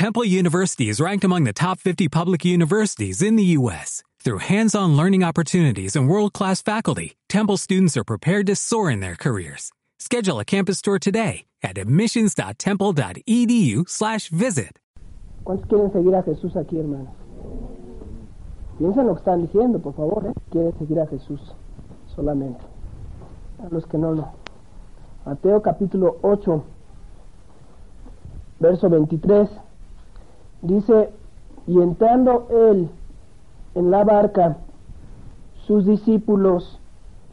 Temple University is ranked among the top 50 public universities in the U.S. Through hands-on learning opportunities and world-class faculty, Temple students are prepared to soar in their careers. Schedule a campus tour today at admissions.temple.edu/visit. ¿Cuántos quieren seguir a Jesús aquí, hermanos? Piensen lo que están diciendo, por favor. ¿eh? Quieren seguir a Jesús solamente. A los que no, no. Mateo capítulo 8, verso 23. Dice, y entrando él en la barca, sus discípulos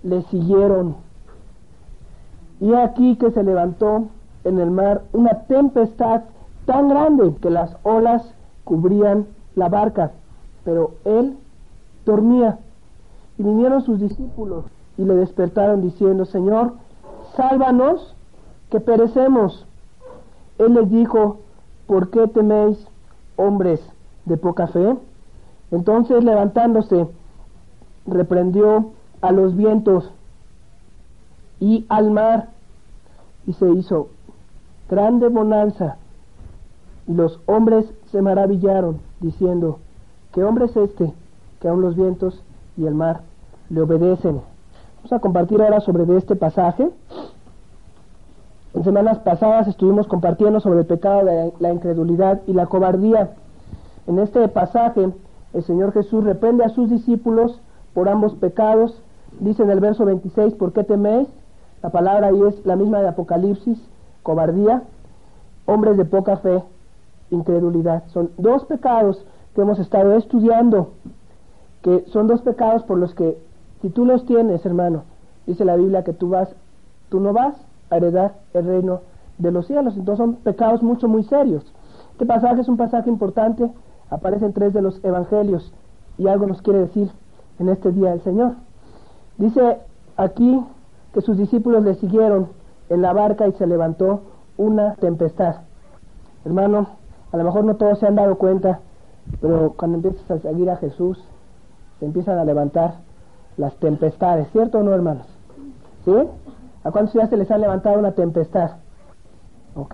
le siguieron. Y aquí que se levantó en el mar una tempestad tan grande que las olas cubrían la barca, pero él dormía. Y vinieron sus discípulos y le despertaron diciendo, Señor, sálvanos, que perecemos. Él les dijo, ¿por qué teméis, hombres de poca fe? Entonces levantándose, reprendió a los vientos y al mar, y se hizo grande bonanza. Y los hombres se maravillaron, diciendo, ¿qué hombre es este que aun los vientos y el mar le obedecen? Vamos a compartir ahora sobre este pasaje. Semanas pasadas estuvimos compartiendo sobre el pecado de la incredulidad y la cobardía. En este pasaje, el Señor Jesús reprende a sus discípulos por ambos pecados. Dice en el verso 26, ¿por qué teméis? La palabra ahí es la misma de Apocalipsis, cobardía, hombres de poca fe, incredulidad. Son dos pecados que hemos estado estudiando, que son dos pecados por los que, si tú los tienes, hermano, dice la Biblia que tú vas, tú no vas heredar el reino de los cielos. Entonces son pecados mucho, muy serios. Este pasaje es un pasaje importante, aparece en tres de los evangelios y algo nos quiere decir en este día el Señor. Dice aquí que sus discípulos le siguieron en la barca y se levantó una tempestad. Hermano, a lo mejor no todos se han dado cuenta, pero cuando empiezas a seguir a Jesús, se empiezan a levantar las tempestades, ¿cierto o no, hermanos? ¿Sí? ¿A cuántos ya se les ha levantado una tempestad? Ok.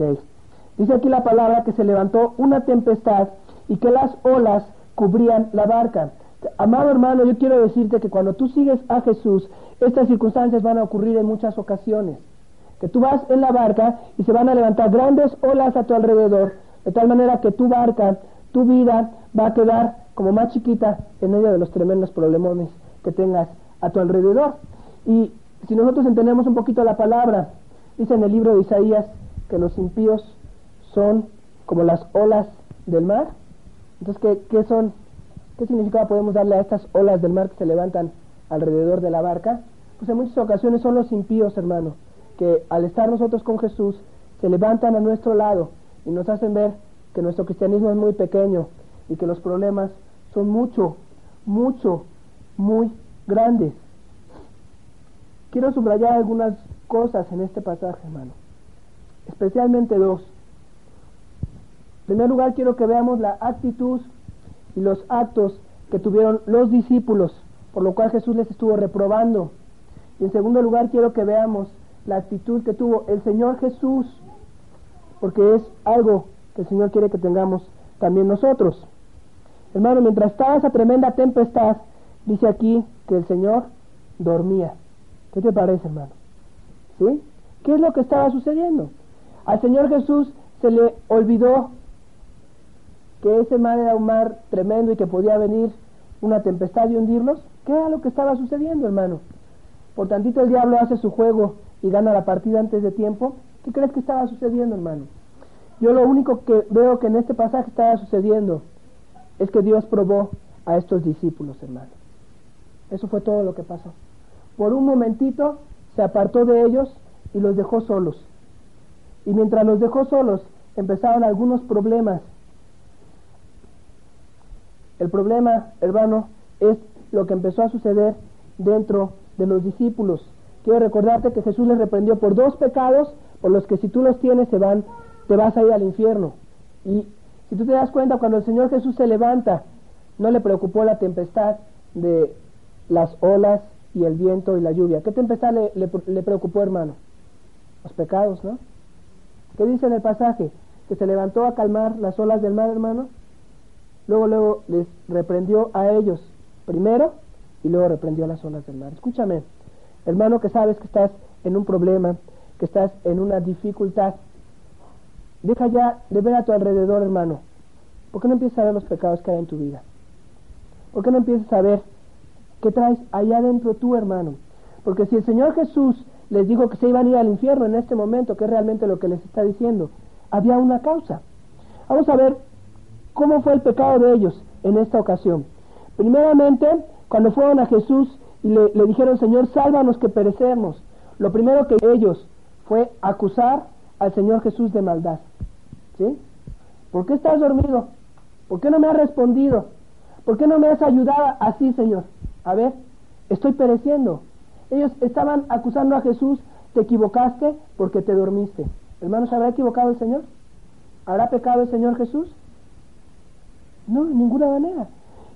Dice aquí la palabra que se levantó una tempestad y que las olas cubrían la barca. Amado hermano, yo quiero decirte que cuando tú sigues a Jesús, estas circunstancias van a ocurrir en muchas ocasiones. Que tú vas en la barca y se van a levantar grandes olas a tu alrededor, de tal manera que tu barca, tu vida va a quedar como más chiquita en medio de los tremendos problemones que tengas a tu alrededor. Y si nosotros entendemos un poquito la palabra, dice en el libro de Isaías que los impíos son como las olas del mar. Entonces, ¿qué, qué son? ¿Qué significado podemos darle a estas olas del mar que se levantan alrededor de la barca? Pues en muchas ocasiones son los impíos, hermano, que al estar nosotros con Jesús, se levantan a nuestro lado y nos hacen ver que nuestro cristianismo es muy pequeño y que los problemas son mucho, mucho, muy grandes. Quiero subrayar algunas cosas en este pasaje, hermano. Especialmente dos. En primer lugar, quiero que veamos la actitud y los actos que tuvieron los discípulos, por lo cual Jesús les estuvo reprobando. Y en segundo lugar, quiero que veamos la actitud que tuvo el Señor Jesús, porque es algo que el Señor quiere que tengamos también nosotros. Hermano, mientras estaba esa tremenda tempestad, dice aquí que el Señor dormía. ¿Qué te parece, hermano? ¿Sí? ¿Qué es lo que estaba sucediendo? Al Señor Jesús se le olvidó que ese mar era un mar tremendo y que podía venir una tempestad y hundirlos. ¿Qué era lo que estaba sucediendo, hermano? Por tantito el diablo hace su juego y gana la partida antes de tiempo. ¿Qué crees que estaba sucediendo, hermano? Yo lo único que veo que en este pasaje estaba sucediendo es que Dios probó a estos discípulos, hermano. Eso fue todo lo que pasó por un momentito se apartó de ellos y los dejó solos. Y mientras los dejó solos, empezaron algunos problemas. El problema, hermano, es lo que empezó a suceder dentro de los discípulos. Quiero recordarte que Jesús les reprendió por dos pecados por los que si tú los tienes se van, te vas a ir al infierno. Y si tú te das cuenta, cuando el Señor Jesús se levanta, no le preocupó la tempestad de las olas, y el viento y la lluvia. ¿Qué tempestad le, preocupó, hermano? Los pecados, ¿no? ¿Qué dice en el pasaje? que se levantó a calmar las olas del mar, hermano? Luego, luego les reprendió a ellos primero y luego reprendió a las olas del mar. Escúchame, hermano que sabes que estás en un problema, que estás en una dificultad, deja ya de ver a tu alrededor, hermano. ¿Por qué no empiezas a ver los pecados que hay en tu vida? ¿Por qué no empiezas a ver qué traes allá adentro tú, hermano? Porque si el Señor Jesús les dijo que se iban a ir al infierno en este momento, que es realmente lo que les está diciendo, había una causa. Vamos a ver cómo fue el pecado de ellos en esta ocasión. Primeramente, cuando fueron a Jesús y le, dijeron, Señor, sálvanos que perecemos, lo primero que ellos fue acusar al Señor Jesús de maldad. ¿Sí? ¿Por qué estás dormido? ¿Por qué no me has respondido? ¿Por qué no me has ayudado así, Señor? A ver, estoy pereciendo. Ellos estaban acusando a Jesús, te equivocaste porque te dormiste. Hermanos, ¿habrá equivocado el Señor? ¿Habrá pecado el Señor Jesús? No, de ninguna manera.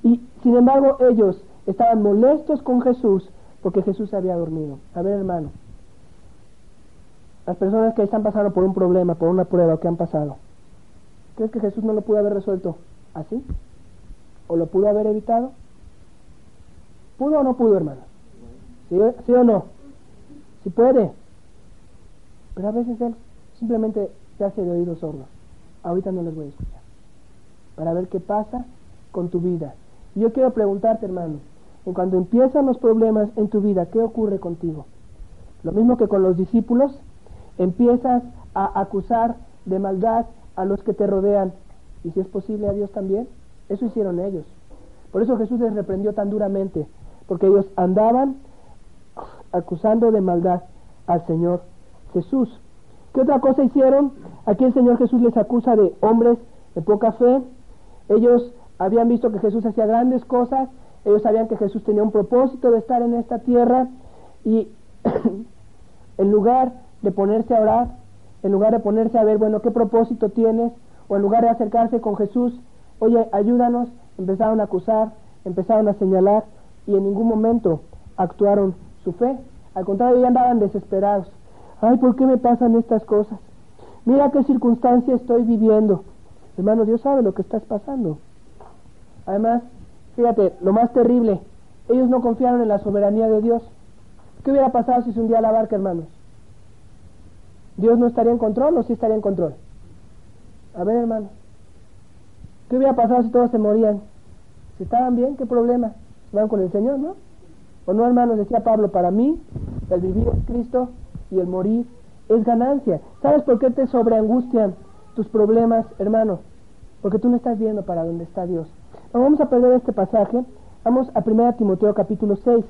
Y sin embargo ellos estaban molestos con Jesús porque Jesús había dormido. A ver, hermano, las personas que están pasando por un problema, por una prueba que han pasado, ¿crees que Jesús no lo pudo haber resuelto así? ¿O lo pudo haber evitado? ¿Pudo o no pudo, hermano? ¿Sí, o no? Si puede. Pero a veces Él simplemente se hace de oídos sordos. Ahorita no les voy a escuchar. Para ver qué pasa con tu vida. Y yo quiero preguntarte, hermano, en cuando empiezan los problemas en tu vida, ¿qué ocurre contigo? Lo mismo que con los discípulos, empiezas a acusar de maldad a los que te rodean. Y si es posible a Dios también, eso hicieron ellos. Por eso Jesús les reprendió tan duramente, porque ellos andaban acusando de maldad al Señor Jesús. ¿Qué otra cosa hicieron? Aquí el Señor Jesús les acusa de hombres de poca fe. Ellos habían visto que Jesús hacía grandes cosas, ellos sabían que Jesús tenía un propósito de estar en esta tierra y en lugar de ponerse a orar, en lugar de ponerse a ver, bueno, ¿qué propósito tienes? O en lugar de acercarse con Jesús, oye, ayúdanos, empezaron a acusar, empezaron a señalar y en ningún momento actuaron su fe. Al contrario, ya andaban desesperados. Ay, ¿por qué me pasan estas cosas? Mira qué circunstancia estoy viviendo. Hermano, Dios sabe lo que estás pasando. Además, fíjate, lo más terrible, ellos no confiaron en la soberanía de Dios. ¿Qué hubiera pasado si se hundía la barca, hermanos? ¿Dios no estaría en control o sí estaría en control? A ver, hermano. ¿Qué hubiera pasado si todos se morían? Si estaban bien, ¿qué problema? Van con el Señor, ¿no? O no, hermanos, decía Pablo, para mí el vivir es Cristo y el morir es ganancia. ¿Sabes por qué te sobreangustian tus problemas, hermano? Porque tú no estás viendo para dónde está Dios. Vamos a perder este pasaje. Vamos a 1 Timoteo capítulo 6.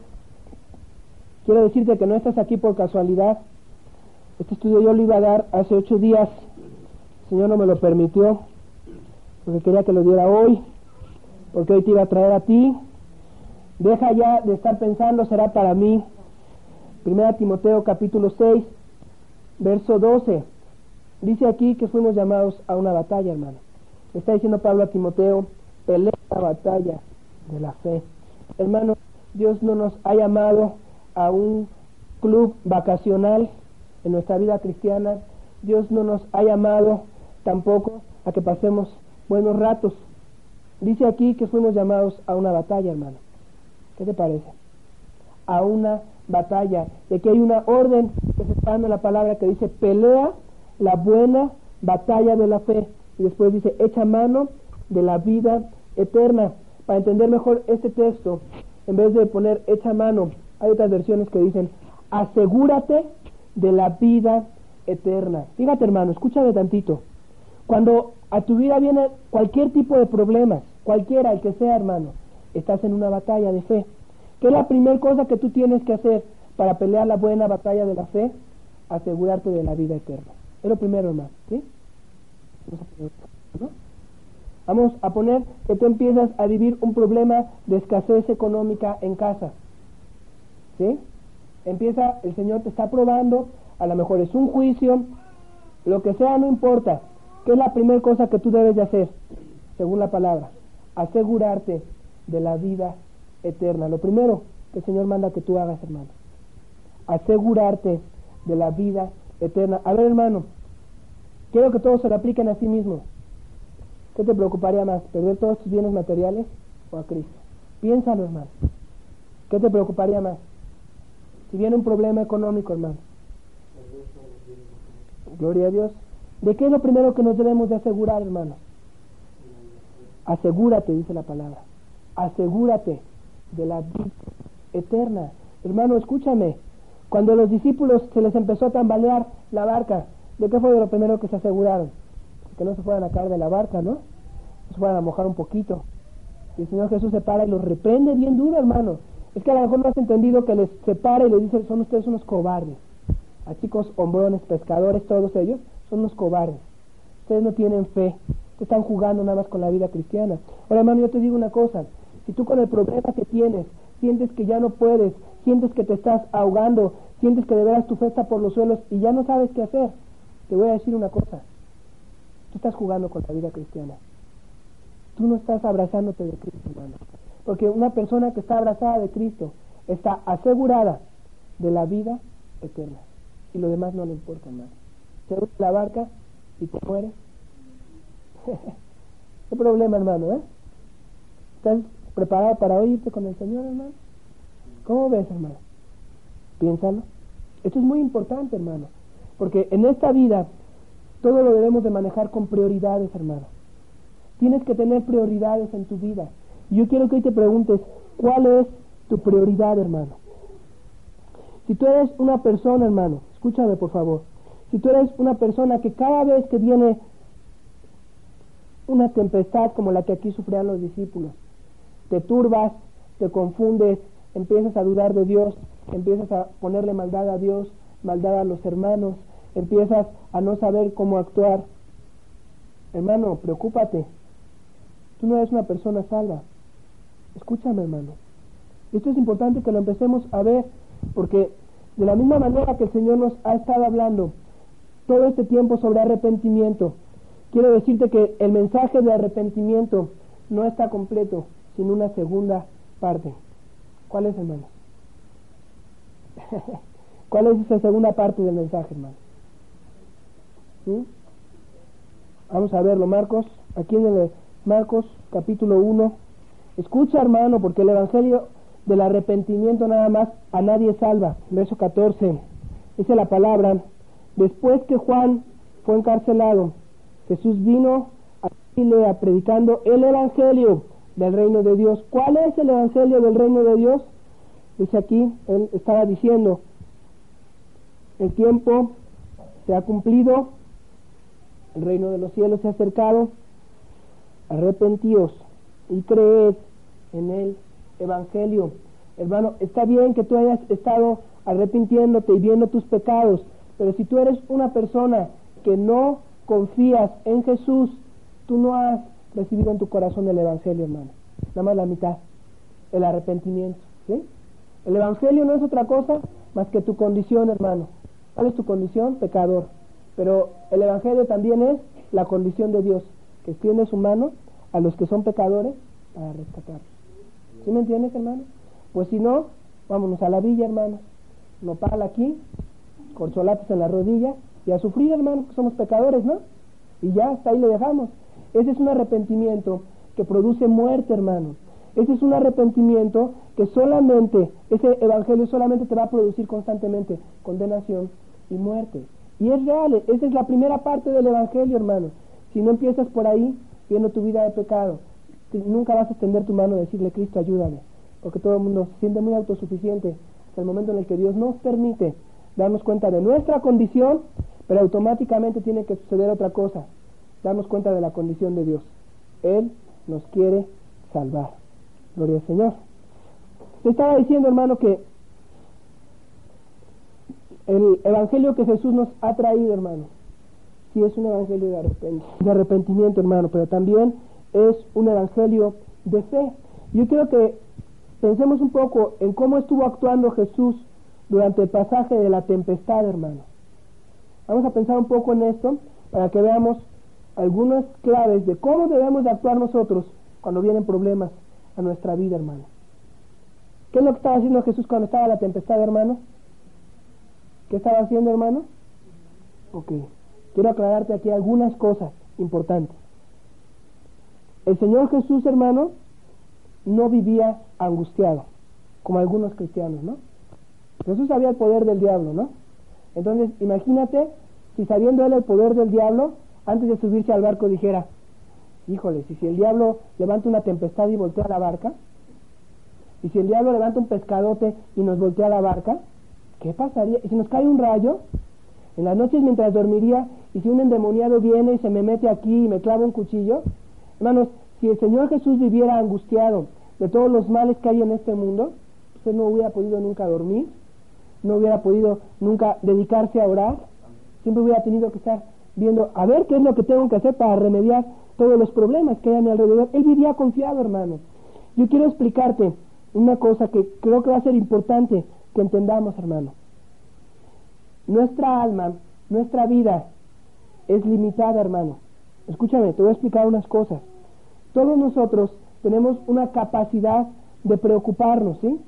Quiero decirte que no estás aquí por casualidad. Este estudio yo lo iba a dar hace ocho días. El Señor no me lo permitió porque quería que lo diera hoy, porque hoy te iba a traer a ti Deja ya de estar pensando, será para mí. Primera Timoteo capítulo 6, verso 12. Dice aquí que fuimos llamados a una batalla, hermano. Está diciendo Pablo a Timoteo, pelea la batalla de la fe. Hermano, Dios no nos ha llamado a un club vacacional en nuestra vida cristiana. Dios no nos ha llamado tampoco a que pasemos buenos ratos. Dice aquí que fuimos llamados a una batalla, hermano. ¿Qué te parece? A una batalla. Y aquí hay una orden que se está dando la palabra que dice pelea la buena batalla de la fe. Y después dice echa mano de la vida eterna. Para entender mejor este texto, en vez de poner echa mano, hay otras versiones que dicen asegúrate de la vida eterna. Fíjate hermano, escúchame tantito. Cuando a tu vida viene cualquier tipo de problemas, cualquiera el que sea hermano, estás en una batalla de fe. ¿Qué es la primera cosa que tú tienes que hacer para pelear la buena batalla de la fe? Asegurarte de la vida eterna. Es lo primero, hermano. ¿sí? Vamos a poner que tú empiezas a vivir un problema de escasez económica en casa. ¿Sí? Empieza, el Señor te está probando, a lo mejor es un juicio, lo que sea, no importa. ¿Qué es la primera cosa que tú debes de hacer? Según la palabra, asegurarte de la vida eterna. Lo primero que el Señor manda que tú hagas, hermano, asegurarte de la vida eterna. A ver, hermano, Quiero que todos se lo apliquen a sí mismos. ¿Qué te preocuparía más? ¿Perder todos tus bienes materiales o a Cristo? Piénsalo, hermano. ¿Qué te preocuparía más? Si viene un problema económico, hermano. Gloria a Dios. ¿De qué es lo primero que nos debemos de asegurar, hermano? Asegúrate, dice la palabra. Asegúrate de la vida eterna. Hermano, escúchame. Cuando a los discípulos se les empezó a tambalear la barca, ¿de qué fue de lo primero que se aseguraron? Que no se fueran a caer de la barca, ¿no? Se fueran a mojar un poquito. Y el Señor Jesús se para y los reprende bien duro, hermano. Es que a lo mejor no has entendido que les separa y les dice, son ustedes unos cobardes. A chicos hombrones, pescadores, todos ellos, son unos cobardes. Ustedes no tienen fe. Ustedes están jugando nada más con la vida cristiana. Ahora, hermano, yo te digo una cosa. Si tú con el problema que tienes sientes que ya no puedes, sientes que te estás ahogando, sientes que de veras tu fe está por los suelos y ya no sabes qué hacer, te voy a decir una cosa. Tú estás jugando con la vida cristiana. Tú no estás abrazándote de Cristo, hermano. Porque una persona que está abrazada de Cristo está asegurada de la vida eterna. Y lo demás no le importa, hermano. Se hunde la barca y te muere. ¿Qué problema, hermano? ¿eh? ¿Estás preparado para oírte con el Señor, hermano? ¿Cómo ves, hermano? Piénsalo. Esto es muy importante, hermano. Porque en esta vida todo lo debemos de manejar con prioridades, hermano. Tienes que tener prioridades en tu vida. Y yo quiero que hoy te preguntes, ¿cuál es tu prioridad, hermano? Si tú eres una persona, hermano, escúchame por favor, si tú eres una persona que cada vez que viene una tempestad como la que aquí sufrían los discípulos, te turbas, te confundes, empiezas a dudar de Dios, empiezas a ponerle maldad a Dios, maldad a los hermanos, empiezas a no saber cómo actuar. Hermano, preocúpate. Tú no eres una persona salva. Escúchame, hermano. Esto es importante que lo empecemos a ver, porque de la misma manera que el Señor nos ha estado hablando todo este tiempo sobre arrepentimiento, quiero decirte que el mensaje de arrepentimiento no está completo sin una segunda parte. ¿Cuál es, hermano? ¿Cuál es esa segunda parte del mensaje, hermano? ¿Sí? Vamos a verlo, Marcos, aquí en el Marcos capítulo 1. Escucha, hermano, porque el Evangelio del arrepentimiento nada más a nadie salva. Verso 14. Dice la palabra, después que Juan fue encarcelado, Jesús vino a Chile predicando el Evangelio del reino de Dios. ¿Cuál es el evangelio del reino de Dios? Dice aquí, él estaba diciendo, el tiempo se ha cumplido, el reino de los cielos se ha acercado, arrepentíos y creed en el evangelio. Hermano, está bien que tú hayas estado arrepintiéndote y viendo tus pecados, pero si tú eres una persona que no confías en Jesús, tú no has recibido en tu corazón el Evangelio, hermano. Nada más la mitad, el arrepentimiento. ¿sí? El Evangelio no es otra cosa más que tu condición, hermano. ¿Cuál es tu condición? Pecador. Pero el Evangelio también es la condición de Dios, que extiende su mano a los que son pecadores para rescatarlos. ¿Sí me entiendes, hermano? Pues si no, vámonos a la villa, hermano. Nopal aquí, corcholates en la rodilla y a sufrir, hermano, que somos pecadores, ¿no? Y ya, hasta ahí le dejamos. Ese es un arrepentimiento que produce muerte, hermano. Ese es un arrepentimiento que solamente, ese evangelio solamente te va a producir constantemente condenación y muerte. Y es real, esa es la primera parte del evangelio, hermano. Si no empiezas por ahí, viendo tu vida de pecado, nunca vas a extender tu mano y decirle, Cristo, ayúdame. Porque todo el mundo se siente muy autosuficiente hasta el momento en el que Dios nos permite darnos cuenta de nuestra condición, pero automáticamente tiene que suceder otra cosa, darnos cuenta de la condición de Dios. Él nos quiere salvar. Gloria al Señor. Te estaba diciendo, hermano, que el evangelio que Jesús nos ha traído, hermano, sí es un evangelio de, arrepentimiento, hermano, pero también es un evangelio de fe. Yo quiero que pensemos un poco en cómo estuvo actuando Jesús durante el pasaje de la tempestad, hermano. Vamos a pensar un poco en esto para que veamos algunas claves de cómo debemos de actuar nosotros cuando vienen problemas a nuestra vida, hermano. ¿Qué es lo que estaba haciendo Jesús cuando estaba la tempestad, hermano? ¿Qué estaba haciendo, hermano? Ok. quiero aclararte aquí algunas cosas importantes. El Señor Jesús, hermano, no vivía angustiado, como algunos cristianos, ¿no? Jesús sabía el poder del diablo, ¿no? Entonces, imagínate si sabiendo él el poder del diablo, antes de subirse al barco dijera, híjole, si, si el diablo levanta una tempestad y voltea la barca, y si el diablo levanta un pescadote y nos voltea la barca, ¿qué pasaría? ¿Y si nos cae un rayo? En las noches mientras dormiría, y si un endemoniado viene y se me mete aquí y me clava un cuchillo, hermanos, si el Señor Jesús viviera angustiado de todos los males que hay en este mundo, usted no hubiera podido nunca dormir, no hubiera podido nunca dedicarse a orar, siempre hubiera tenido que estar viendo a ver qué es lo que tengo que hacer para remediar todos los problemas que hay a mi alrededor. Él vivía confiado, hermano. Yo quiero explicarte una cosa que creo que va a ser importante que entendamos, hermano. Nuestra alma, nuestra vida es limitada, hermano. Escúchame, te voy a explicar unas cosas. Todos nosotros tenemos una capacidad de preocuparnos, ¿sí?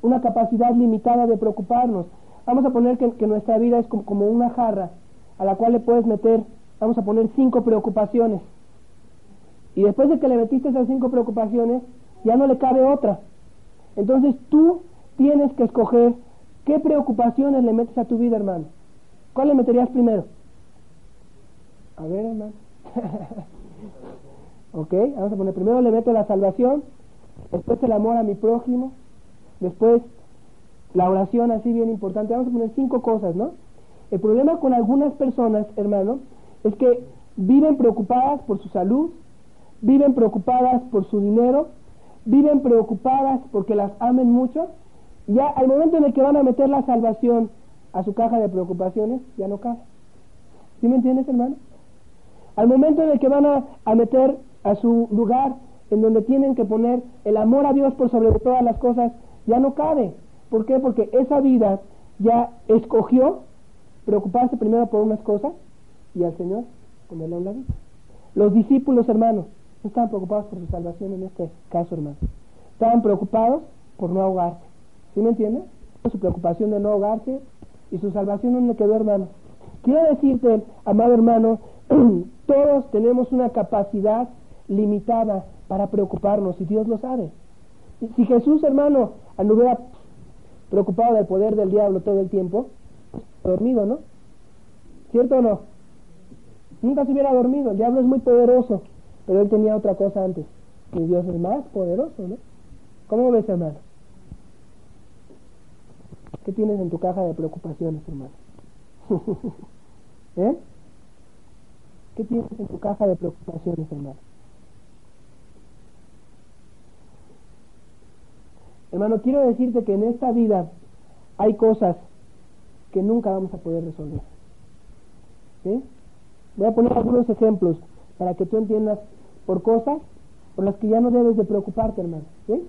Una capacidad limitada de preocuparnos. Vamos a poner que, nuestra vida es como, una jarra a la cual le puedes meter, vamos a poner cinco preocupaciones. Y después de que le metiste esas cinco preocupaciones, ya no le cabe otra. Entonces tú tienes que escoger qué preocupaciones le metes a tu vida, hermano. ¿Cuál le meterías primero? A ver, hermano. ok, vamos a poner, primero le meto la salvación, después el amor a mi prójimo, después la oración así bien importante. Vamos a poner cinco cosas, ¿no? El problema con algunas personas, hermano, es que viven preocupadas por su salud, viven preocupadas por su dinero, viven preocupadas porque las amen mucho, ya al momento en el que van a meter la salvación a su caja de preocupaciones, ya no cabe. ¿Sí me entiendes, hermano? Al momento en el que van a, a meter a su lugar en donde tienen que poner el amor a Dios por sobre todas las cosas, ya no cabe. ¿Por qué? Porque esa vida ya escogió preocuparse primero por unas cosas y al Señor ponerle a un lado. Los discípulos, hermanos, no estaban preocupados por su salvación en este caso, hermano. Estaban preocupados por no ahogarse. ¿Sí me entiendes? Su preocupación de no ahogarse y su salvación le quedó, hermano. Quiero decirte, amado hermano, todos tenemos una capacidad limitada para preocuparnos y Dios lo sabe. Si Jesús, hermano, anduviera preocupado del poder del diablo todo el tiempo, dormido, ¿no? ¿Cierto o no? Nunca se hubiera dormido, el diablo es muy poderoso, pero él tenía otra cosa antes, que Dios es más poderoso, ¿no? ¿Cómo ves, hermano? ¿Qué tienes en tu caja de preocupaciones, hermano? ¿Eh? ¿Qué tienes en tu caja de preocupaciones, hermano? Hermano, quiero decirte que en esta vida hay cosas nunca vamos a poder resolver. ¿Sí? Voy a poner algunos ejemplos para que tú entiendas por cosas por las que ya no debes de preocuparte, hermano. ¿Sí?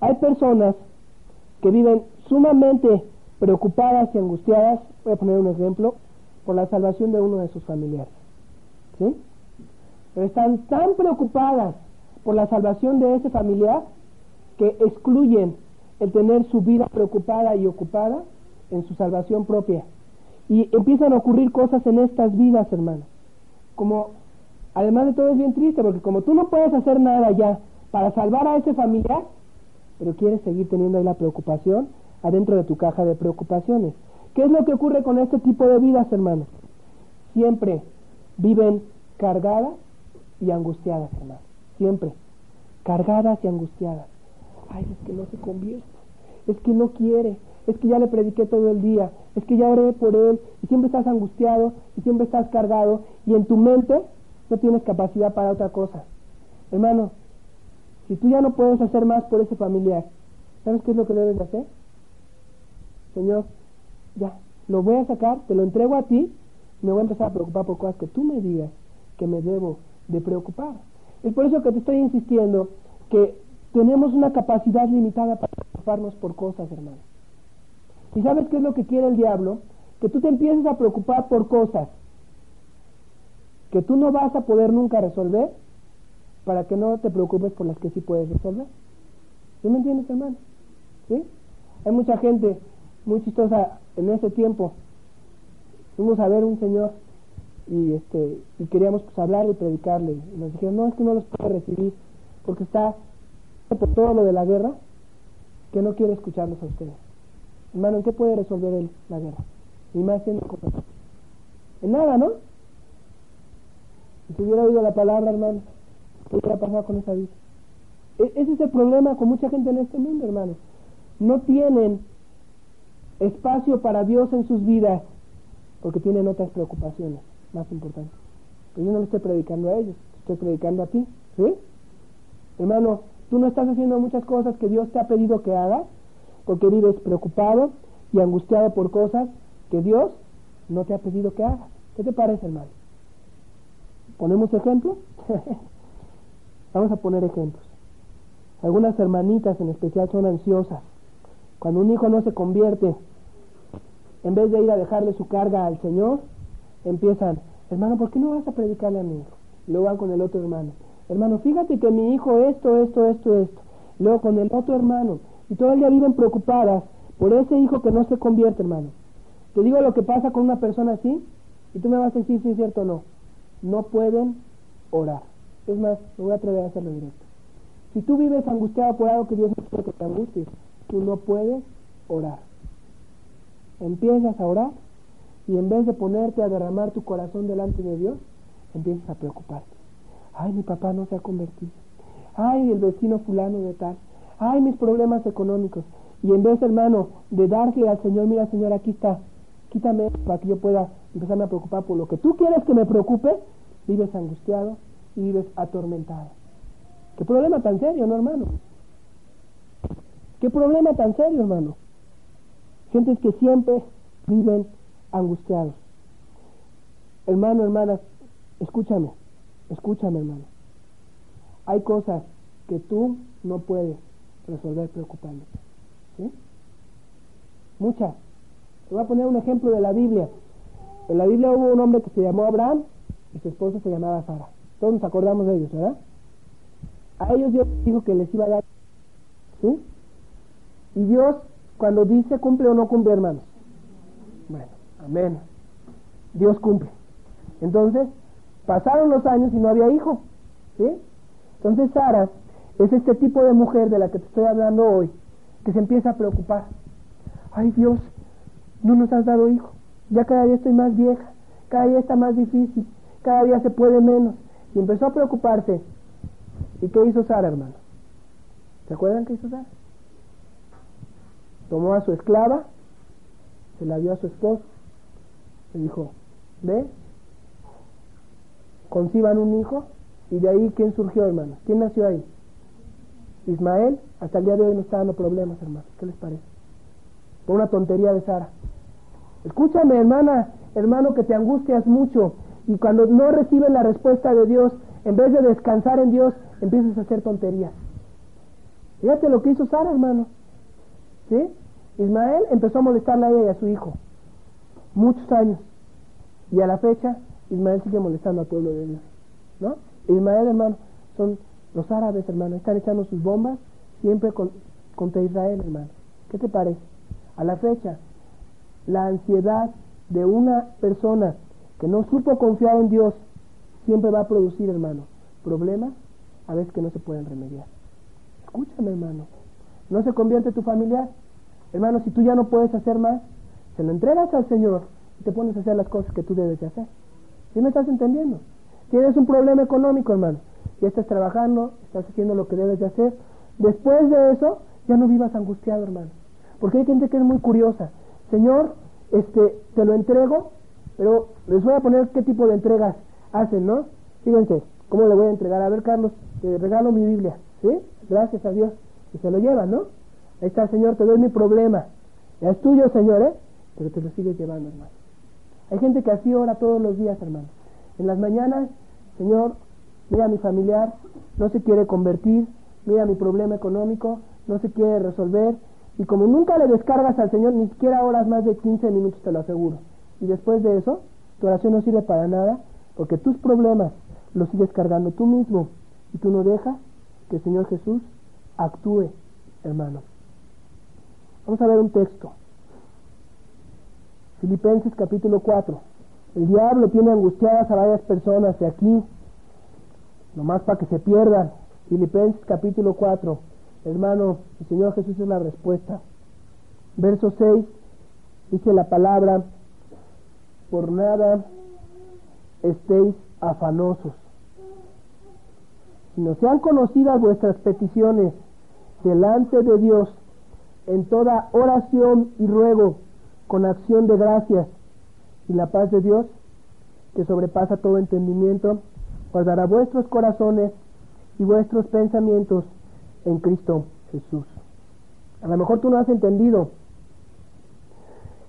Hay personas que viven sumamente preocupadas y angustiadas, voy a poner un ejemplo, por la salvación de uno de sus familiares. ¿Sí? Pero están tan preocupadas por la salvación de ese familiar que excluyen el tener su vida preocupada y ocupada en su salvación propia. Y empiezan a ocurrir cosas en estas vidas, hermano. Como, además de todo es bien triste, porque como tú no puedes hacer nada ya para salvar a ese familiar, pero quieres seguir teniendo ahí la preocupación adentro de tu caja de preocupaciones. ¿Qué es lo que ocurre con este tipo de vidas, hermano? Siempre viven cargadas y angustiadas, hermano. Siempre. Cargadas y angustiadas. Ay, es que no se convierte. Es que no quiere es que ya le prediqué todo el día, es que ya oré por él, y siempre estás angustiado, y siempre estás cargado, y en tu mente no tienes capacidad para otra cosa. Hermano, si tú ya no puedes hacer más por ese familiar, ¿sabes qué es lo que debes de hacer? Señor, ya, lo voy a sacar, te lo entrego a ti, me voy a empezar a preocupar por cosas que tú me digas que me debo de preocupar. Es por eso que te estoy insistiendo que tenemos una capacidad limitada para preocuparnos por cosas, hermano. ¿Y sabes qué es lo que quiere el diablo? Que tú te empieces a preocupar por cosas que tú no vas a poder nunca resolver para que no te preocupes por las que sí puedes resolver. ¿Sí me entiendes, hermano? ¿Sí? Hay mucha gente muy chistosa en ese tiempo. Fuimos a ver un señor y este y queríamos pues hablarle y predicarle y nos dijeron no es que no los puede recibir porque está por todo lo de la guerra que no quiere escucharlos a ustedes hermano ¿en qué puede resolver él la guerra? y más en nada ¿no? si hubiera oído la palabra hermano ¿qué hubiera pasado con esa vida? E-, ese es el problema con mucha gente en este mundo hermano no tienen espacio para Dios en sus vidas porque tienen otras preocupaciones más importantes. Pero yo no le estoy predicando a ellos, estoy predicando a ti. ¿Sí? Hermano, tú no estás haciendo muchas cosas que Dios te ha pedido que hagas porque vives preocupado y angustiado por cosas que Dios no te ha pedido que hagas. ¿Qué te parece, hermano? ¿Ponemos ejemplo? Vamos a poner ejemplos. Algunas hermanitas en especial son ansiosas. Cuando un hijo no se convierte, en vez de ir a dejarle su carga al Señor, empiezan, hermano, ¿por qué no vas a predicarle a mi hijo? Luego van con el otro hermano, hermano, fíjate que mi hijo esto, esto, esto, esto. Luego con el otro hermano. Y todo el día viven preocupadas por ese hijo que no se convierte, hermano. Te digo lo que pasa con una persona así, y tú me vas a decir si es cierto o no. No pueden orar. Es más, me voy a atrever a hacerlo directo. Si tú vives angustiado por algo que Dios no quiere que te angusties, tú no puedes orar. Empiezas a orar y en vez de ponerte a derramar tu corazón delante de Dios, empiezas a preocuparte. Ay, mi papá no se ha convertido. Ay, el vecino fulano de tal. Ay, mis problemas económicos. Y en vez, hermano, de darle al Señor, mira, Señor, aquí está, quítame para que yo pueda empezarme a preocupar por lo que tú quieres que me preocupe, vives angustiado y vives atormentado. ¿Qué problema tan serio, no, hermano? ¿Qué problema tan serio, hermano? Gentes que siempre viven angustiados. Hermano, hermana, escúchame, escúchame, hermano. Hay cosas que tú no puedes resolver preocupándote. ¿Sí? Muchas. Te voy a poner un ejemplo de la Biblia. En la Biblia hubo un hombre que se llamó Abraham y su esposa se llamaba Sara. Todos nos acordamos de ellos, ¿verdad? A ellos Dios dijo que les iba a dar. ¿Sí? Y Dios, cuando dice, cumple o no cumple, hermanos. Bueno, amén. Dios cumple. Entonces, pasaron los años y no había hijo. ¿Sí? Entonces, Sara es este tipo de mujer de la que te estoy hablando hoy, que se empieza a preocupar. Ay, Dios, no nos has dado hijo. Ya cada día estoy más vieja. Cada día está más difícil. Cada día se puede menos. Y empezó a preocuparse. ¿Y qué hizo Sara, hermano? ¿Se acuerdan qué hizo Sara? tomó a su esclava, se la dio a su esposo, le dijo, ve, conciban un hijo, y de ahí, ¿quién surgió, hermano? ¿Quién nació ahí? Ismael, hasta el día de hoy no está dando problemas, hermano. ¿Qué les parece? Por una tontería de Sara. Escúchame, hermana, hermano, que te angustias mucho y cuando no recibes la respuesta de Dios, en vez de descansar en Dios, empiezas a hacer tonterías. Fíjate lo que hizo Sara, hermano. ¿Sí? Ismael empezó a molestarle a ella y a su hijo. Muchos años. Y a la fecha, Ismael sigue molestando al pueblo de Dios. ¿No? Ismael, hermano, son los árabes, hermano, están echando sus bombas siempre contra Israel, hermano. ¿Qué te parece? A la fecha, la ansiedad de una persona que no supo confiar en Dios siempre va a producir, hermano, problemas a veces que no se pueden remediar. Escúchame, hermano. ¿No se convierte tu familiar? Hermano, si tú ya no puedes hacer más, se lo entregas al Señor y te pones a hacer las cosas que tú debes de hacer. ¿Sí me estás entendiendo? Tienes un problema económico, hermano. Ya estás trabajando, estás haciendo lo que debes de hacer. Después de eso, ya no vivas angustiado, hermano. Porque hay gente que es muy curiosa. Señor, este, te lo entrego, pero les voy a poner qué tipo de entregas hacen, ¿no? Fíjense, ¿cómo le voy a entregar? A ver, Carlos, te regalo mi Biblia, ¿sí? Gracias a Dios. Y se lo llevan, ¿no? Ahí está, Señor, te doy mi problema. Ya es tuyo, Señor, ¿eh? Pero te lo sigues llevando, hermano. Hay gente que así ora todos los días, hermano. En las mañanas, Señor, mira mi familiar, no se quiere convertir, mira mi problema económico, no se quiere resolver. Y como nunca le descargas al Señor, ni siquiera oras más de 15 minutos, te lo aseguro. Y después de eso, tu oración no sirve para nada, porque tus problemas los sigues cargando tú mismo. Y tú no dejas que el Señor Jesús actúe, hermano. Vamos a ver un texto. Filipenses capítulo 4. El diablo tiene angustiadas a varias personas de aquí, nomás para que se pierdan. Filipenses capítulo 4. Hermano, el Señor Jesús es la respuesta. Verso 6 dice la palabra, por nada estéis afanosos, sino sean conocidas vuestras peticiones delante de Dios en toda oración y ruego con acción de gracias y la paz de Dios que sobrepasa todo entendimiento guardará vuestros corazones y vuestros pensamientos en Cristo Jesús. A lo mejor tú no has entendido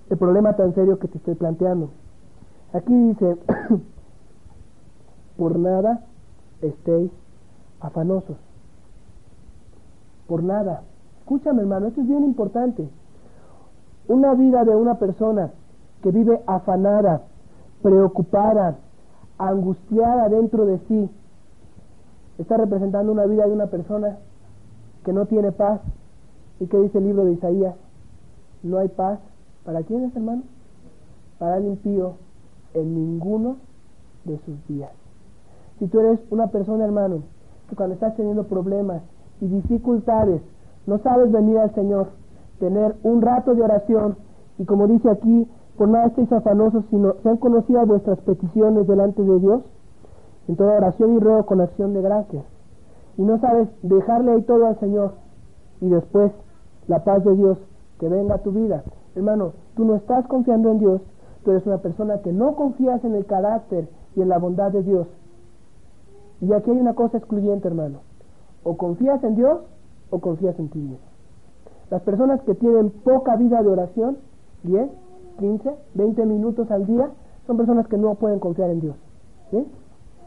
el problema tan serio que te estoy planteando. Aquí dice, por nada estéis afanosos. Por nada. Escúchame hermano, esto es bien importante. Una vida de una persona que vive afanada, preocupada, angustiada dentro de sí, está representando una vida de una persona que no tiene paz. ¿Y qué dice el libro de Isaías? No hay paz. ¿Para quién hermano? Para el impío en ninguno de sus días. Si tú eres una persona, hermano, que cuando estás teniendo problemas y dificultades, no sabes venir al Señor, tener un rato de oración y como dice aquí, por nada estéis afanosos, sino sean conocidas vuestras peticiones delante de Dios, en toda oración y ruego con acción de gracias. Y no sabes dejarle ahí todo al Señor y después la paz de Dios que venga a tu vida. Hermano, tú no estás confiando en Dios, tú eres una persona que no confías en el carácter y en la bondad de Dios. Y aquí hay una cosa excluyente, hermano. O confías en Dios o confías en ti mismo. Las personas que tienen poca vida de oración, 10, 15, 20 minutos al día, son personas que no pueden confiar en Dios.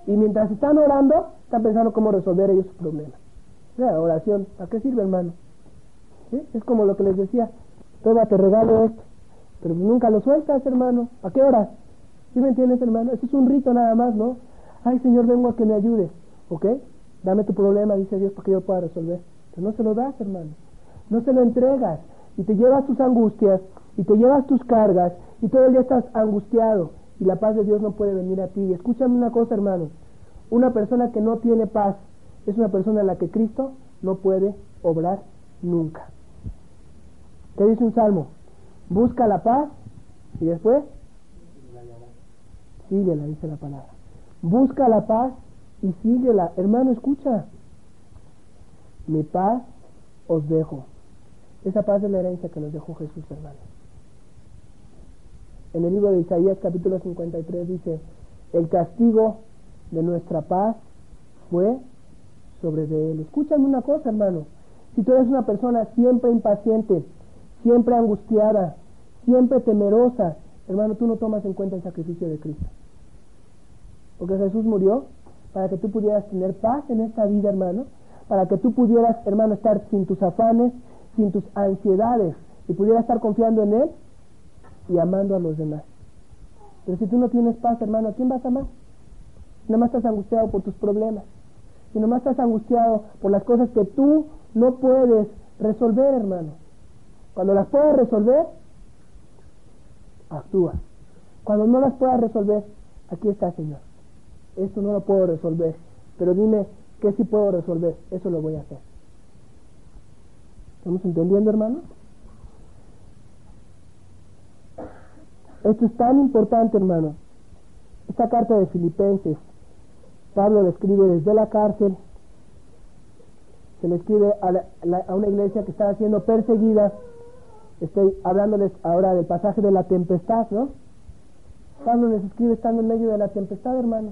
Y mientras están orando, están pensando cómo resolver ellos sus problemas. La oración, ¿a qué sirve, hermano? Es como lo que les decía, toma, te regalo esto, pero nunca lo sueltas, hermano. ¿A qué hora? ¿Sí me entiendes, hermano? Eso es un rito nada más, ¿no? Ay, Señor, vengo a que me ayudes. ¿Ok? Dame tu problema, dice Dios, para que yo pueda resolver. Pero no se lo das, hermano. No se lo entregas. Y te llevas tus angustias, y te llevas tus cargas, y todo el día estás angustiado. Y la paz de Dios no puede venir a ti. Y escúchame una cosa, hermano. Una persona que no tiene paz es una persona en la que Cristo no puede obrar nunca. ¿Qué dice un salmo? Busca la paz y después síguela, dice la palabra. Busca la paz y síguela. Hermano, escucha. Mi paz os dejo. Esa paz es la herencia que nos dejó Jesús, hermano. En el libro de Isaías capítulo 53 dice, el castigo de nuestra paz fue sobre de él. Escúchame una cosa, hermano. Si tú eres una persona siempre impaciente, siempre angustiada, siempre temerosa, hermano, tú no tomas en cuenta el sacrificio de Cristo. Porque Jesús murió para que tú pudieras tener paz en esta vida, hermano, para que tú pudieras, hermano, estar sin tus afanes, sin tus ansiedades, y pudieras estar confiando en Él y amando a los demás. Pero si tú no tienes paz, hermano, ¿a quién vas a amar? Si nomás estás angustiado por tus problemas, si nomás estás angustiado por las cosas que tú no puedes resolver, hermano. Cuando las puedas resolver, actúa. Cuando no las puedas resolver, aquí está, Señor. Esto no lo puedo resolver, pero dime qué sí puedo resolver. Eso lo voy a hacer. ¿Estamos entendiendo, hermano? Esto es tan importante, hermano. Esta carta de Filipenses, Pablo la escribe desde la cárcel, se le escribe a, una iglesia que estaba siendo perseguida. Estoy hablándoles ahora del pasaje de la tempestad, ¿no? Pablo les escribe estando en medio de la tempestad, hermano.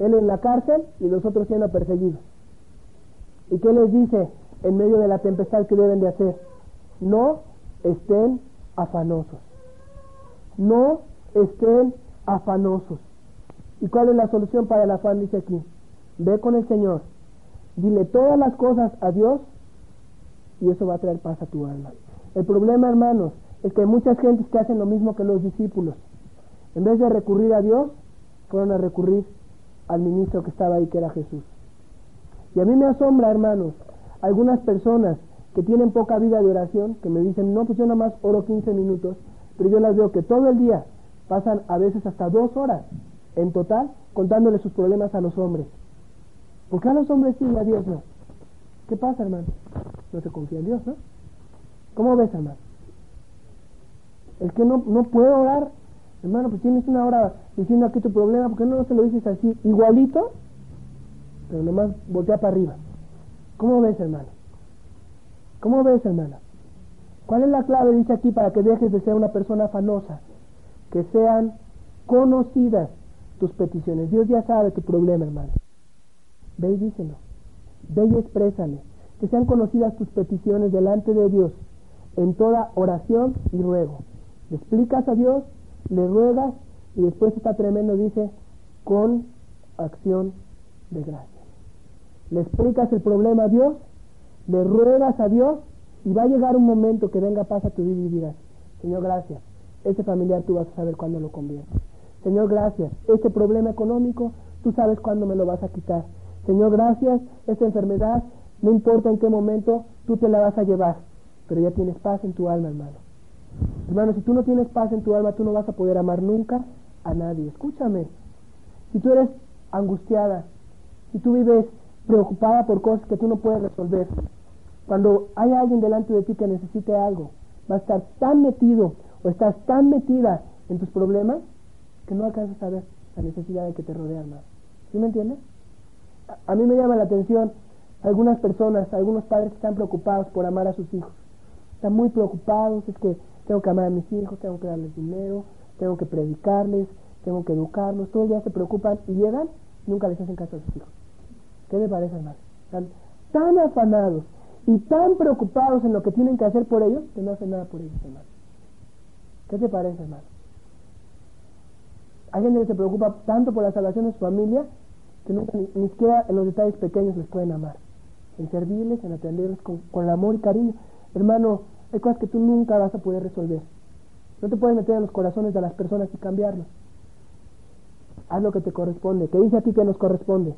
Él en la cárcel y los otros siendo perseguidos. ¿Y qué les dice en medio de la tempestad que deben de hacer? No estén afanosos. No estén afanosos. ¿Y cuál es la solución para el afán? Dice aquí. Ve con el Señor. Dile todas las cosas a Dios y eso va a traer paz a tu alma. El problema, hermanos, es que hay muchas gentes que hacen lo mismo que los discípulos. En vez de recurrir a Dios, fueron a recurrir al ministro que estaba ahí, que era Jesús. Y a mí me asombra, hermanos, algunas personas que tienen poca vida de oración, que me dicen, no, pues yo nada más oro 15 minutos, pero yo las veo que todo el día pasan a veces hasta dos horas en total contándole sus problemas a los hombres. ¿Por qué a los hombres sí y a Dios no? ¿Qué pasa, hermano? No se confía en Dios, ¿no? ¿Cómo ves, hermano? El que no, no puede orar, hermano, pues tienes una hora diciendo aquí tu problema, ¿por qué no se lo dices así, igualito? Pero nomás voltea para arriba. ¿Cómo ves, hermano? ¿Cómo ves, hermana? ¿Cuál es la clave, dice aquí, para que dejes de ser una persona afanosa? Que sean conocidas tus peticiones. Dios ya sabe tu problema, hermano. Ve y díselo. Ve y exprésale. Que sean conocidas tus peticiones delante de Dios en toda oración y ruego. Le explicas a Dios, le ruegas y después está tremendo, dice, con acción de gracias. Le explicas el problema a Dios, le ruegas a Dios y va a llegar un momento que venga paz a tu vida y dirás, Señor, gracias. Ese familiar tú vas a saber cuándo lo conviertes. Señor, gracias. Este problema económico, tú sabes cuándo me lo vas a quitar. Señor, gracias. Esta enfermedad, no importa en qué momento, tú te la vas a llevar. Pero ya tienes paz en tu alma, hermano. Hermano, si tú no tienes paz en tu alma, tú no vas a poder amar nunca a nadie. Escúchame. Si tú eres angustiada, si tú vives preocupada por cosas que tú no puedes resolver, cuando hay alguien delante de ti que necesite algo, va a estar tan metido o estás tan metida en tus problemas que no alcanzas a ver la necesidad de que te rodean más. ¿Sí me entiendes? A, mí me llama la atención algunas personas, algunos padres que están preocupados por amar a sus hijos. Están muy preocupados, es que tengo que amar a mis hijos, tengo que darles dinero, tengo que predicarles, tengo que educarlos, todo el día se preocupan y llegan y nunca les hacen caso a sus hijos. ¿Qué me parece, hermano? Están tan afanados y tan preocupados en lo que tienen que hacer por ellos que no hacen nada por ellos, hermano. ¿Qué te parece, hermano? Hay gente que se preocupa tanto por la salvación de su familia que nunca, ni, siquiera en los detalles pequeños les pueden amar. En servirles, en atenderles con, amor y cariño. Hermano, hay cosas que tú nunca vas a poder resolver. No te puedes meter en los corazones de las personas y cambiarlos. Haz lo que te corresponde. ¿Qué dice aquí que nos corresponde?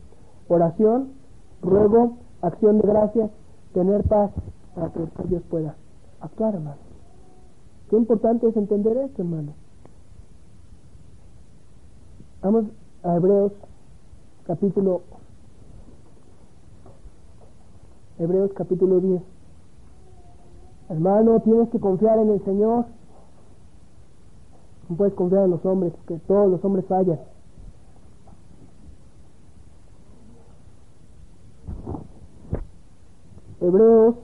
Oración, ruego, acción de gracias, tener paz para que Dios pueda actuar, hermano. Qué importante es entender esto, hermano. Vamos a Hebreos capítulo Hebreos capítulo 10. Hermano, tienes que confiar en el Señor. No puedes confiar en los hombres, porque todos los hombres fallan. Hebreos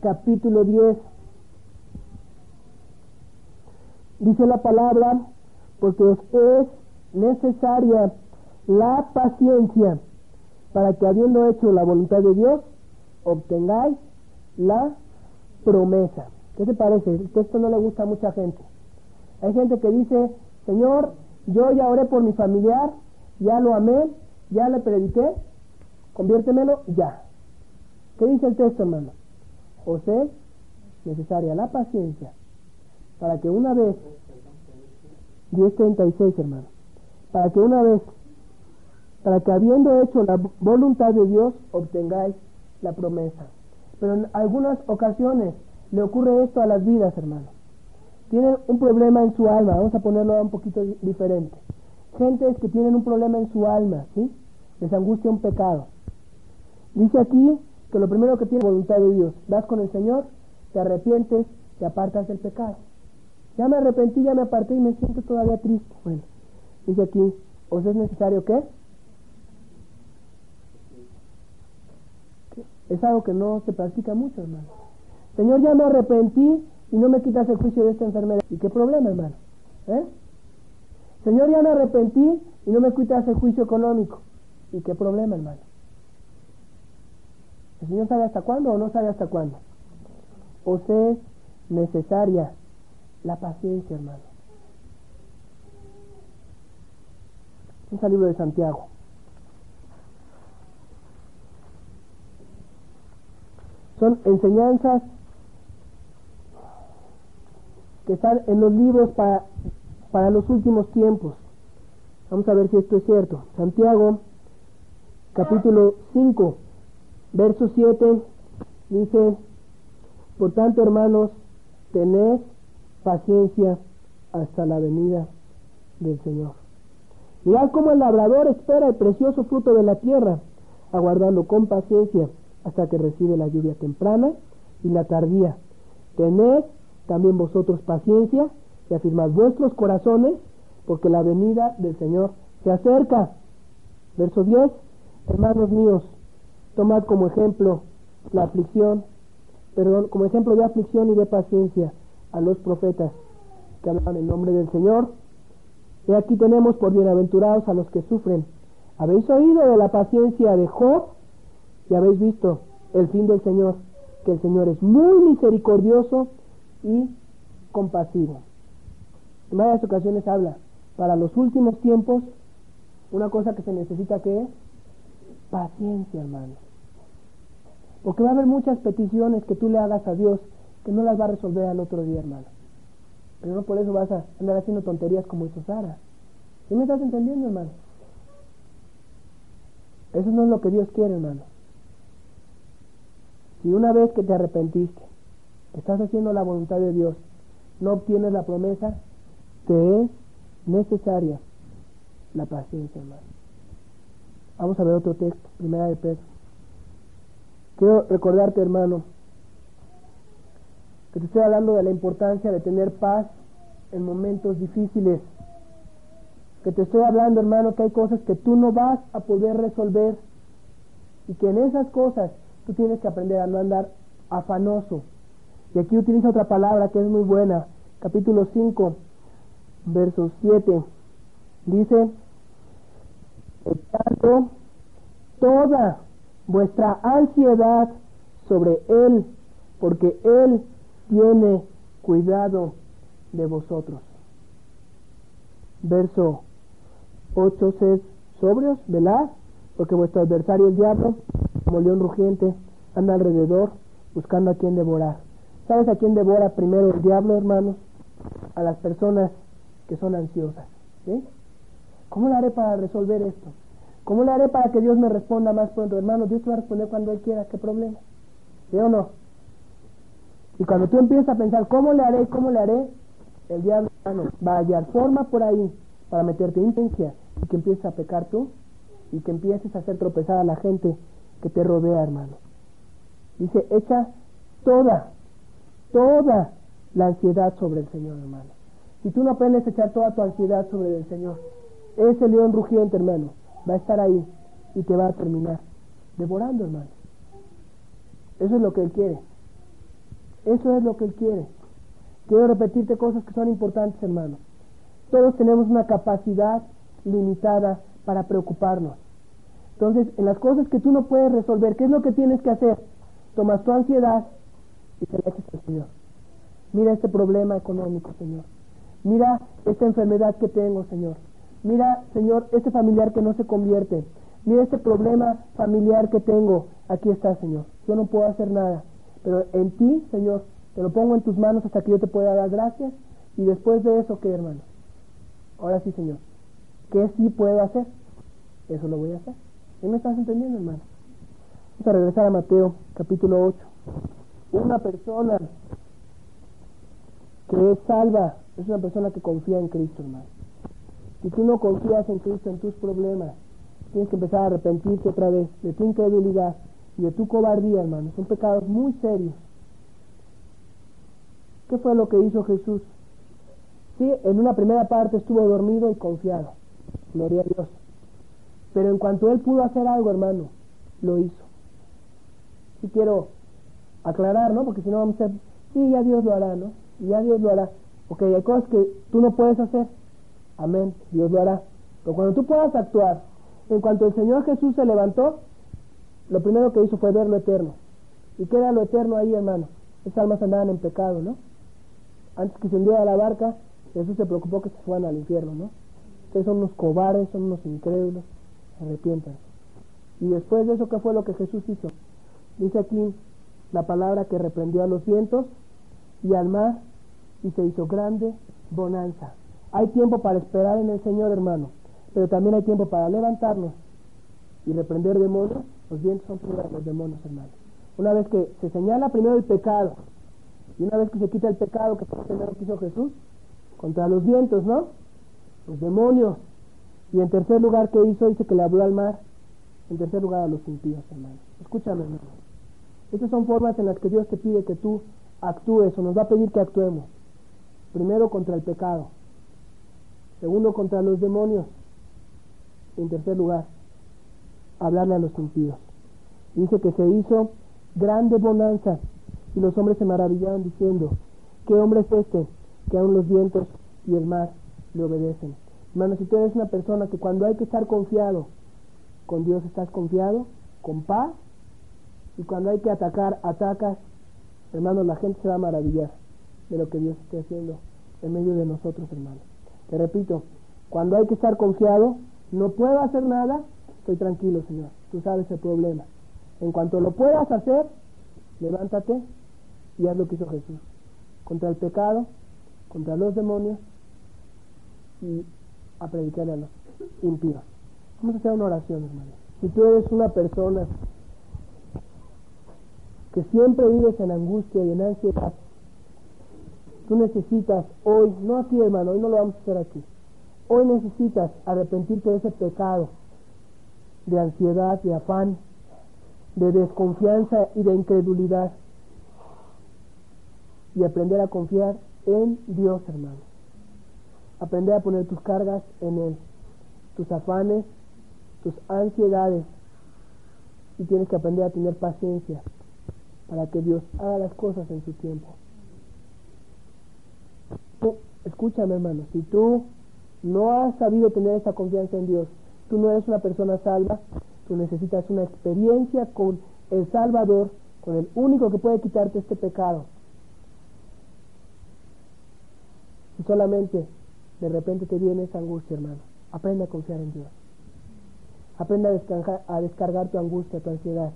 capítulo 10. Dice la palabra, porque os es necesaria la paciencia para que habiendo hecho la voluntad de Dios, obtengáis la promesa. ¿Qué te parece? Esto no le gusta a mucha gente. Hay gente que dice, Señor, yo ya oré por mi familiar, ya lo amé, ya le prediqué, conviértemelo ya. ¿Qué dice el texto, hermano? Os es necesaria la paciencia para que una vez, 10.36, hermano, para que una vez, para que habiendo hecho la voluntad de Dios, obtengáis la promesa. Pero en algunas ocasiones le ocurre esto a las vidas, hermano. Tienen un problema en su alma, vamos a ponerlo un poquito diferente. Gentes que tienen un problema en su alma, ¿sí? Les angustia un pecado. Dice aquí que lo primero que tiene voluntad de Dios. Vas con el Señor, te arrepientes, te apartas del pecado. Ya me arrepentí, ya me aparté y me siento todavía triste. Bueno, dice aquí, ¿os es necesario qué? Es algo que no se practica mucho, hermano. Señor, ya me arrepentí y no me quitas el juicio de esta enfermedad. ¿Y qué problema, hermano? ¿Eh? Señor, ya me arrepentí y no me quitas el juicio económico. ¿Y qué problema, hermano? ¿El Señor sabe hasta cuándo o no sabe hasta cuándo? ¿O es necesaria la paciencia, hermano? Es el libro de Santiago. Son enseñanzas que están en los libros para, para los últimos tiempos. Vamos a ver si esto es cierto. Santiago, capítulo 5, verso 7, dice, por tanto, hermanos, tened paciencia hasta la venida del Señor. Mirad cómo el labrador espera el precioso fruto de la tierra, aguardando con paciencia hasta que recibe la lluvia temprana y la tardía. Tened también vosotros paciencia y afirmad vuestros corazones, porque la venida del Señor se acerca. Verso 10, hermanos míos, tomad como ejemplo la aflicción, perdón, como ejemplo de aflicción y de paciencia a los profetas que hablan en nombre del Señor. Y aquí tenemos por bienaventurados a los que sufren. Habéis oído de la paciencia de Job y habéis visto el fin del Señor, que el Señor es muy misericordioso y compasivo. En varias ocasiones habla, para los últimos tiempos, una cosa que se necesita que es paciencia, hermano. Porque va a haber muchas peticiones que tú le hagas a Dios que no las va a resolver al otro día, hermano. Pero no por eso vas a andar haciendo tonterías como hizo Sara. ¿Sí me estás entendiendo, hermano? Eso no es lo que Dios quiere, hermano. Si una vez que te arrepentiste, estás haciendo la voluntad de Dios, no obtienes la promesa, te es necesaria la paciencia, hermano. Vamos a ver otro texto, primera de Pedro. Quiero recordarte, hermano, que te estoy hablando de la importancia de tener paz en momentos difíciles. Que te estoy hablando, hermano, que hay cosas que tú no vas a poder resolver y que en esas cosas tú tienes que aprender a no andar afanoso. Y aquí utiliza otra palabra que es muy buena, capítulo 5, verso 7. Dice, tanto toda vuestra ansiedad sobre Él, porque Él tiene cuidado de vosotros. Verso 8, sed sobrios, velad, porque vuestro adversario el diablo, como león rugiente, anda alrededor buscando a quien devorar. ¿Sabes a quién devora primero el diablo, hermanos? A las personas que son ansiosas. ¿Cómo lo haré para resolver esto? ¿Cómo le haré para que Dios me responda más pronto? Hermano, Dios te va a responder cuando Él quiera. ¿Qué problema? ¿Sí o no? Y cuando tú empiezas a pensar, ¿cómo le haré? ¿Cómo le haré? El diablo va a hallar forma por ahí para meterte intención y que empieces a pecar tú y que empieces a hacer tropezar a la gente que te rodea, hermano. Dice, echa toda, toda la ansiedad sobre el Señor, hermano. Si tú no aprendes a echar toda tu ansiedad sobre el Señor, ese león rugiente, hermano, va a estar ahí y te va a terminar devorando, hermano. Eso es lo que Él quiere. Eso es lo que Él quiere. Quiero repetirte cosas que son importantes, hermano. Todos tenemos una capacidad limitada para preocuparnos. Entonces, en las cosas que tú no puedes resolver, ¿qué es lo que tienes que hacer? Tomas tu ansiedad y te la echas al Señor. Mira este problema económico, Señor. Mira esta enfermedad que tengo, Señor. Mira, Señor, este familiar que no se convierte. Mira este problema familiar que tengo. Aquí está, Señor. Yo no puedo hacer nada. Pero en ti, Señor, te lo pongo en tus manos hasta que yo te pueda dar gracias. Y después de eso, ¿qué, hermano? Ahora sí, Señor. ¿Qué sí puedo hacer? Eso lo voy a hacer. ¿Sí me estás entendiendo, hermano? Vamos a regresar a Mateo, capítulo 8. Una persona que es salva es una persona que confía en Cristo, hermano. Si tú no confías en Cristo, en tus problemas, tienes que empezar a arrepentirte otra vez de tu incredulidad y de tu cobardía, hermano. Son pecados muy serios. ¿Qué fue lo que hizo Jesús? Sí, en una primera parte estuvo dormido y confiado. Gloria a Dios. Pero en cuanto él pudo hacer algo, hermano, lo hizo. Sí quiero aclarar, ¿no? Porque si no vamos a decir, sí, ya Dios lo hará, ¿no? Y ya Dios lo hará. Ok, hay cosas que tú no puedes hacer. Amén, Dios lo hará. Pero cuando tú puedas actuar, en cuanto el Señor Jesús se levantó, lo primero que hizo fue ver lo eterno. ¿Y qué era lo eterno ahí, hermano? Esas almas andaban en pecado, ¿no? Antes que se hundiera la barca, Jesús se preocupó que se fueran al infierno, ¿no? Ustedes son unos cobardes, son unos incrédulos, arrepientan. Y después de eso, ¿qué fue lo que Jesús hizo? Dice aquí la palabra que reprendió a los vientos y al mar y se hizo grande bonanza. Hay tiempo para esperar en el Señor, hermano, pero también hay tiempo para levantarnos y reprender demonios. Los vientos son primero los demonios, hermano. Una vez que se señala primero el pecado y una vez que se quita el pecado, que fue lo que hizo Jesús, contra los vientos, ¿no? los demonios. Y en tercer lugar, ¿qué hizo? Dice que le habló al mar. En tercer lugar, a los impíos, hermano. Escúchame, hermano. Estas son formas en las que Dios te pide que tú actúes o nos va a pedir que actuemos. Primero contra el pecado. Segundo contra los demonios. En tercer lugar, hablarle a los impíos. Dice que se hizo grande bonanza y los hombres se maravillaron diciendo, ¿qué hombre es este que aún los vientos y el mar le obedecen? Hermano, si tú eres una persona que cuando hay que estar confiado, con Dios estás confiado, con paz, y cuando hay que atacar, atacas, hermano, la gente se va a maravillar de lo que Dios esté haciendo en medio de nosotros, hermano. Te repito, cuando hay que estar confiado, no puedo hacer nada, estoy tranquilo, Señor. Tú sabes el problema. En cuanto lo puedas hacer, levántate y haz lo que hizo Jesús. Contra el pecado, contra los demonios y a predicarle a los impíos. Vamos a hacer una oración, hermano. Si tú eres una persona que siempre vives en angustia y en ansiedad, tú necesitas hoy, no aquí hermano, hoy no lo vamos a hacer aquí, hoy necesitas arrepentirte de ese pecado de ansiedad, de afán, de desconfianza y de incredulidad y aprender a confiar en Dios, hermano. Aprender a poner tus cargas en Él, tus afanes, tus ansiedades. Y tienes que aprender a tener paciencia para que Dios haga las cosas en su tiempo. Escúchame, hermano, si tú no has sabido tener esa confianza en Dios, tú no eres una persona salva, tú necesitas una experiencia con el Salvador, con el único que puede quitarte este pecado. Y solamente de repente te viene esa angustia, hermano, aprende a confiar en Dios. Aprende a descargar, a descargar tu angustia, tu ansiedad.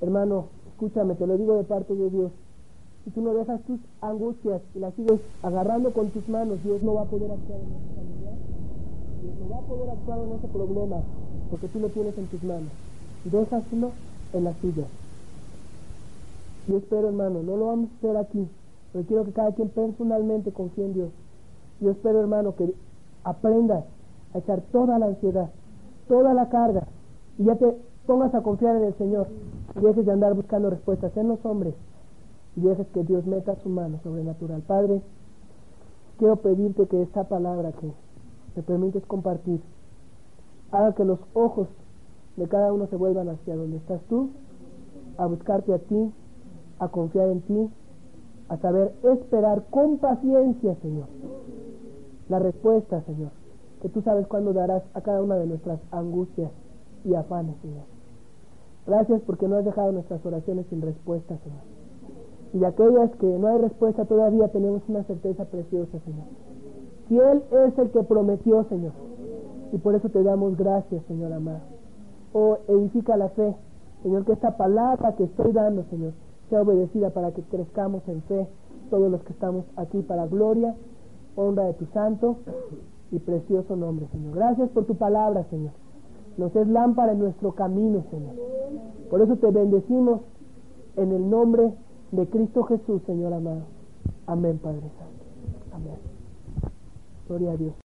Hermano, escúchame, te lo digo de parte de Dios. Si tú no dejas tus angustias y las sigues agarrando con tus manos, Dios no va a poder actuar en esa familia. Dios no va a poder actuar en ese problema porque tú lo tienes en tus manos. Déjaselo en las tuyas. Yo espero, hermano, no lo vamos a hacer aquí, pero quiero que cada quien personalmente confíe en Dios. Yo espero, hermano, que aprendas a echar toda la ansiedad, toda la carga, y ya te pongas a confiar en el Señor. Y dejes de andar buscando respuestas en los hombres, y dejes que Dios meta su mano sobrenatural. Padre, quiero pedirte que esta palabra que me permites compartir, haga que los ojos de cada uno se vuelvan hacia donde estás tú, a buscarte a ti, a confiar en ti, a saber esperar con paciencia, Señor, la respuesta, Señor, que tú sabes cuándo darás a cada una de nuestras angustias y afanes, Señor. Gracias porque no has dejado nuestras oraciones sin respuesta, Señor. Y de aquellas que no hay respuesta todavía tenemos una certeza preciosa, Señor. Fiel es el que prometió, Señor. Y por eso te damos gracias, Señor amado. Oh, edifica la fe, Señor, que esta palabra que estoy dando, Señor, sea obedecida para que crezcamos en fe todos los que estamos aquí para gloria, honra de tu santo y precioso nombre, Señor. Gracias por tu palabra, Señor. Nos es lámpara en nuestro camino, Señor. Por eso te bendecimos en el nombre de Cristo Jesús, Señor amado. Amén, Padre Santo. Amén. Gloria a Dios.